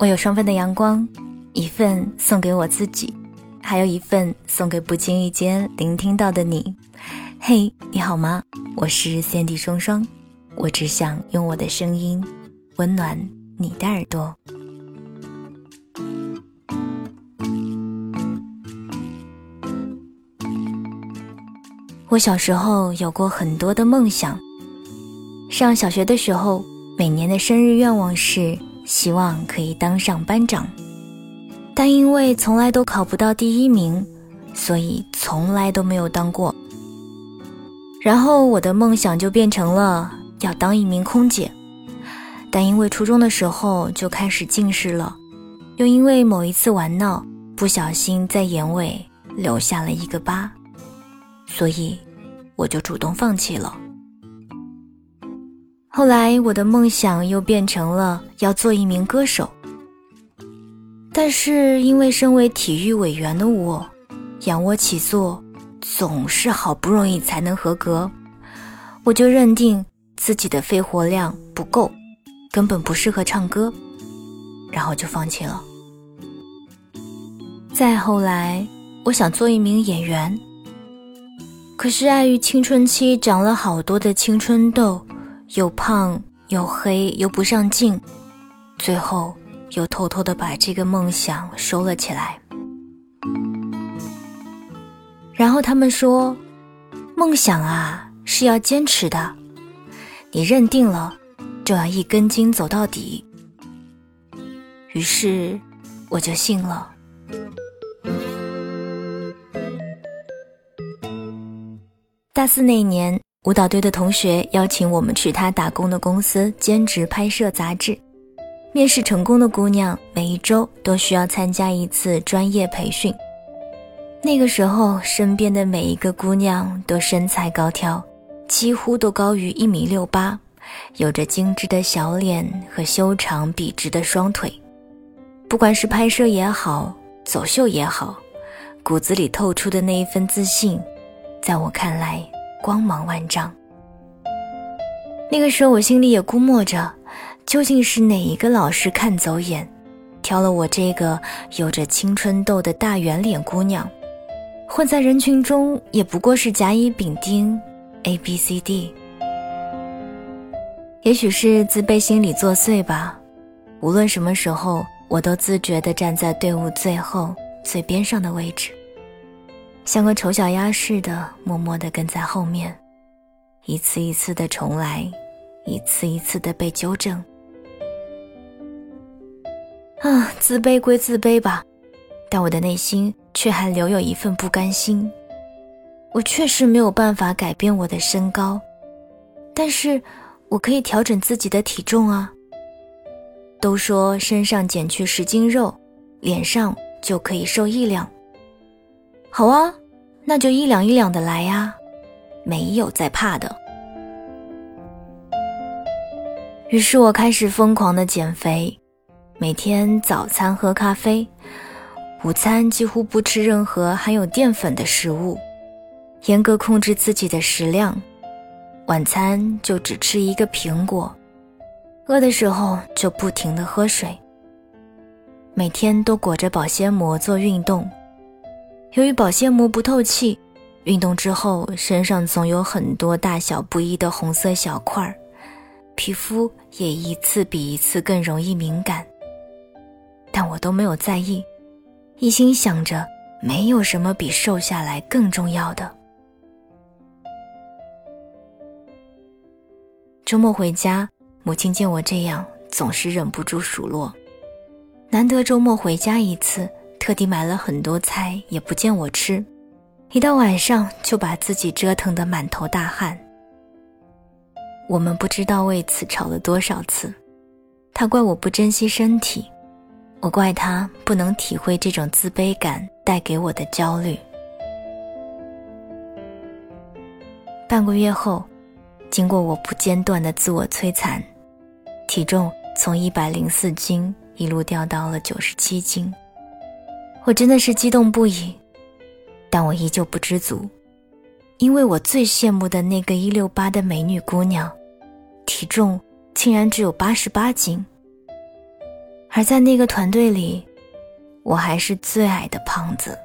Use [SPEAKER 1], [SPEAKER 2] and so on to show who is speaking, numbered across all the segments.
[SPEAKER 1] 我有双份的阳光，一份送给我自己，还有一份送给不经意间聆听到的你。嘿，你好吗？我是三 D 双双，我只想用我的声音温暖你的耳朵。我小时候有过很多的梦想。上小学的时候，每年的生日愿望是。希望可以当上班长，但因为从来都考不到第一名，所以从来都没有当过。然后我的梦想就变成了要当一名空姐，但因为初中的时候就开始近视了，又因为某一次玩闹，不小心在眼尾留下了一个疤，所以我就主动放弃了。后来，我的梦想又变成了要做一名歌手。但是，因为身为体育委员的我，仰卧起坐总是好不容易才能合格，我就认定自己的肺活量不够，根本不适合唱歌，然后就放弃了。再后来，我想做一名演员，可是碍于青春期长了好多的青春痘。又胖又黑又不上镜，最后又偷偷的把这个梦想收了起来。然后他们说，梦想啊是要坚持的，你认定了就要一根筋走到底。于是我就信了。大四那年。舞蹈队的同学邀请我们去他打工的公司兼职拍摄杂志。面试成功的姑娘每一周都需要参加一次专业培训。那个时候，身边的每一个姑娘都身材高挑，几乎都高于一米六八，有着精致的小脸和修长笔直的双腿。不管是拍摄也好，走秀也好，骨子里透出的那一份自信，在我看来。光芒万丈。那个时候，我心里也估摸着，究竟是哪一个老师看走眼，挑了我这个有着青春痘的大圆脸姑娘，混在人群中也不过是甲乙丙丁，A B C D。也许是自卑心理作祟吧，无论什么时候，我都自觉地站在队伍最后最边上的位置。像个丑小鸭似的，默默地跟在后面，一次一次的重来，一次一次的被纠正。啊，自卑归自卑吧，但我的内心却还留有一份不甘心。我确实没有办法改变我的身高，但是我可以调整自己的体重啊。都说身上减去十斤肉，脸上就可以瘦一两。好啊，那就一两一两的来呀，没有再怕的。于是我开始疯狂的减肥，每天早餐喝咖啡，午餐几乎不吃任何含有淀粉的食物，严格控制自己的食量，晚餐就只吃一个苹果，饿的时候就不停的喝水，每天都裹着保鲜膜做运动。由于保鲜膜不透气，运动之后身上总有很多大小不一的红色小块儿，皮肤也一次比一次更容易敏感。但我都没有在意，一心想着没有什么比瘦下来更重要的。周末回家，母亲见我这样，总是忍不住数落。难得周末回家一次。特地买了很多菜，也不见我吃，一到晚上就把自己折腾得满头大汗。我们不知道为此吵了多少次，他怪我不珍惜身体，我怪他不能体会这种自卑感带给我的焦虑。半个月后，经过我不间断的自我摧残，体重从一百零四斤一路掉到了九十七斤。我真的是激动不已，但我依旧不知足，因为我最羡慕的那个一六八的美女姑娘，体重竟然只有八十八斤。而在那个团队里，我还是最矮的胖子。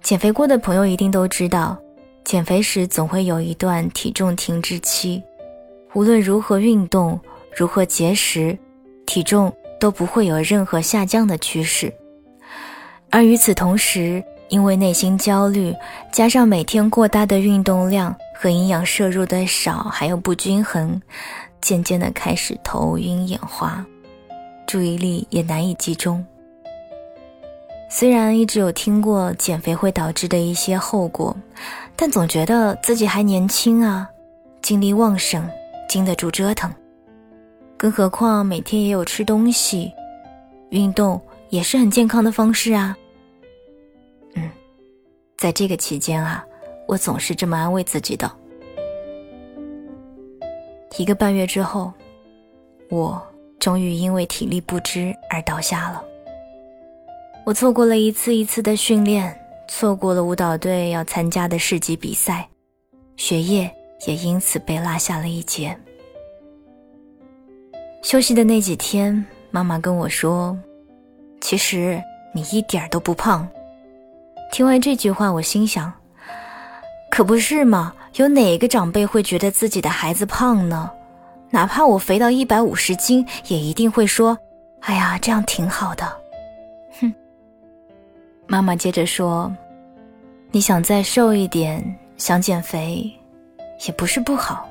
[SPEAKER 1] 减肥过的朋友一定都知道，减肥时总会有一段体重停滞期，无论如何运动，如何节食，体重都不会有任何下降的趋势。而与此同时，因为内心焦虑，加上每天过大的运动量和营养摄入的少，还有不均衡，渐渐的开始头晕眼花，注意力也难以集中。虽然一直有听过减肥会导致的一些后果，但总觉得自己还年轻啊，精力旺盛，经得住折腾。更何况每天也有吃东西，运动也是很健康的方式啊。嗯，在这个期间啊，我总是这么安慰自己的。一个半月之后，我终于因为体力不支而倒下了。我错过了一次一次的训练，错过了舞蹈队要参加的市级比赛，学业也因此被拉下了一截。休息的那几天，妈妈跟我说：“其实你一点都不胖。”听完这句话，我心想：“可不是嘛，有哪个长辈会觉得自己的孩子胖呢？哪怕我肥到一百五十斤，也一定会说：‘哎呀，这样挺好的。’”哼。妈妈接着说：“你想再瘦一点，想减肥，也不是不好，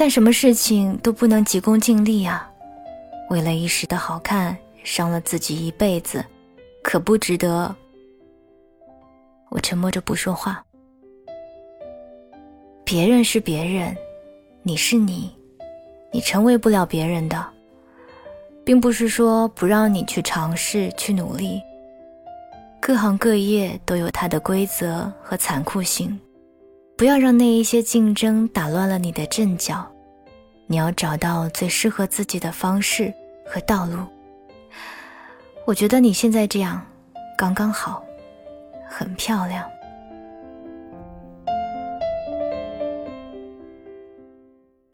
[SPEAKER 1] 但什么事情都不能急功近利啊！为了一时的好看，伤了自己一辈子，可不值得。”我沉默着不说话。别人是别人，你是你，你成为不了别人的，并不是说不让你去尝试、去努力。各行各业都有它的规则和残酷性，不要让那一些竞争打乱了你的阵脚。你要找到最适合自己的方式和道路。我觉得你现在这样刚刚好，很漂亮。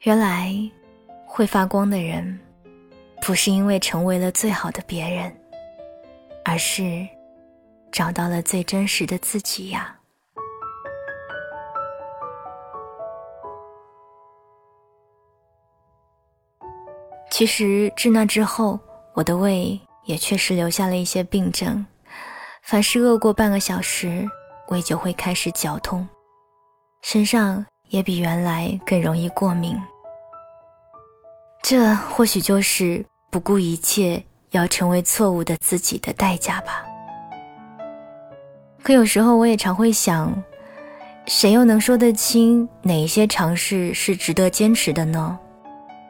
[SPEAKER 1] 原来会发光的人，不是因为成为了最好的别人，而是。找到了最真实的自己呀！其实自那之后，我的胃也确实留下了一些病症，凡是饿过半个小时，胃就会开始绞痛，身上也比原来更容易过敏。这或许就是不顾一切要成为错误的自己的代价吧。可有时候我也常会想，谁又能说得清哪一些尝试是值得坚持的呢？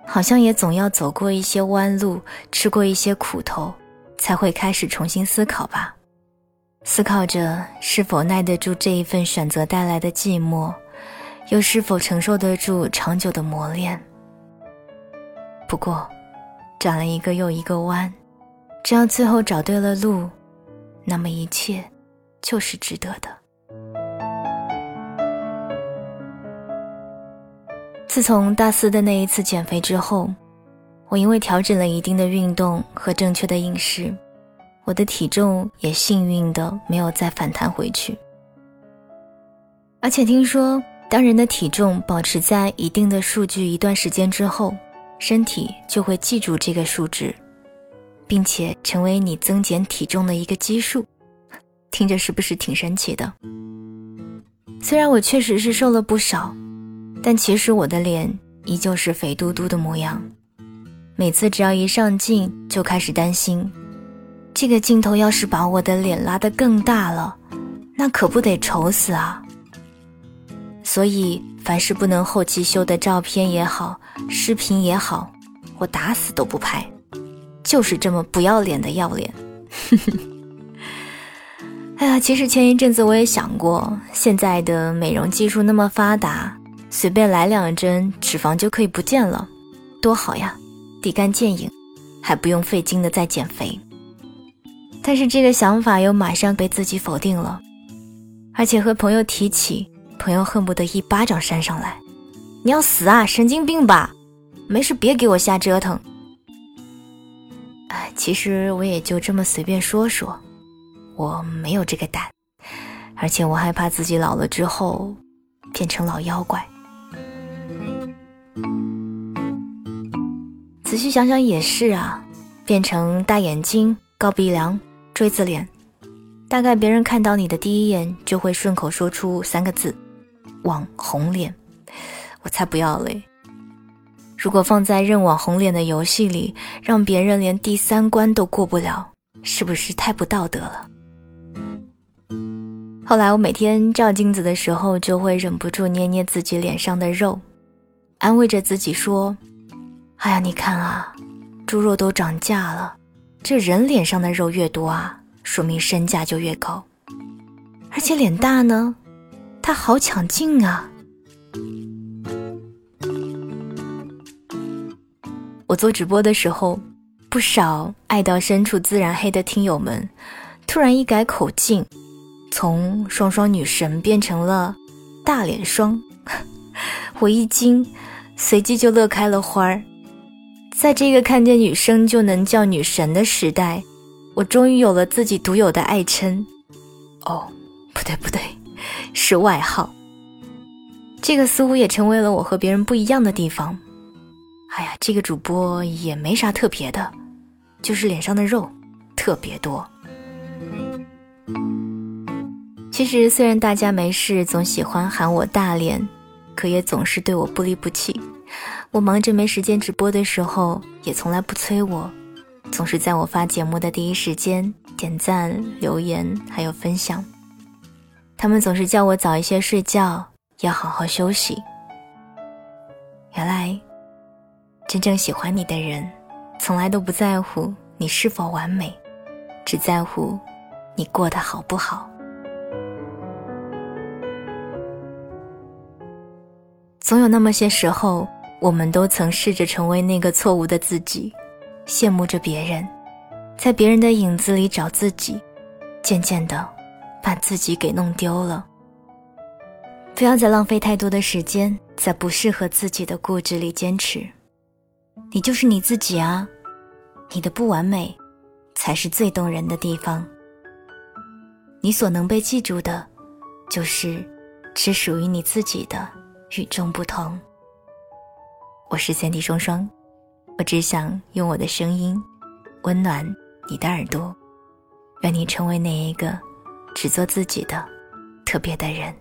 [SPEAKER 1] 好像也总要走过一些弯路，吃过一些苦头，才会开始重新思考吧。思考着是否耐得住这一份选择带来的寂寞，又是否承受得住长久的磨练。不过，转了一个又一个弯，只要最后找对了路，那么一切。就是值得的。自从大四的那一次减肥之后，我因为调整了一定的运动和正确的饮食，我的体重也幸运的没有再反弹回去。而且听说，当人的体重保持在一定的数据一段时间之后，身体就会记住这个数值，并且成为你增减体重的一个基数。听着是不是挺神奇的？虽然我确实是瘦了不少，但其实我的脸依旧是肥嘟嘟的模样。每次只要一上镜，就开始担心，这个镜头要是把我的脸拉得更大了，那可不得丑死啊！所以，凡是不能后期修的照片也好，视频也好，我打死都不拍，就是这么不要脸的要脸。哎呀，其实前一阵子我也想过，现在的美容技术那么发达，随便来两针，脂肪就可以不见了，多好呀，立竿见影，还不用费劲的再减肥。但是这个想法又马上被自己否定了，而且和朋友提起，朋友恨不得一巴掌扇上来：“你要死啊，神经病吧？没事别给我瞎折腾，哎，其实我也就这么随便说说，我没有这个胆，而且我害怕自己老了之后变成老妖怪。仔细想想也是啊，变成大眼睛、高鼻梁、锥子脸，大概别人看到你的第一眼就会顺口说出三个字：网红脸。我才不要嘞！如果放在认网红脸的游戏里，让别人连第三关都过不了，是不是太不道德了？后来我每天照镜子的时候，就会忍不住捏捏自己脸上的肉，安慰着自己说：“哎呀，你看啊，猪肉都涨价了，这人脸上的肉越多啊，说明身价就越高。而且脸大呢，它好抢镜啊。”我做直播的时候，不少爱到深处自然黑的听友们，突然一改口径，从双双女神变成了大脸双，我一惊，随即就乐开了花儿。在这个看见女生就能叫女神的时代，我终于有了自己独有的爱称。哦，不对不对，是外号。这个似乎也成为了我和别人不一样的地方。哎呀，这个主播也没啥特别的，就是脸上的肉特别多。其实虽然大家没事总喜欢喊我大脸，可也总是对我不离不弃。我忙着没时间直播的时候，也从来不催我，总是在我发节目的第一时间点赞、留言还有分享。他们总是叫我早一些睡觉，要好好休息。原来。真正喜欢你的人，从来都不在乎你是否完美，只在乎你过得好不好。总有那么些时候，我们都曾试着成为那个错误的自己，羡慕着别人，在别人的影子里找自己，渐渐的，把自己给弄丢了。不要再浪费太多的时间在不适合自己的固执里坚持。你就是你自己啊，你的不完美，才是最动人的地方。你所能被记住的，就是只属于你自己的与众不同。我是三弟双双，我只想用我的声音，温暖你的耳朵，愿你成为那一个只做自己的特别的人。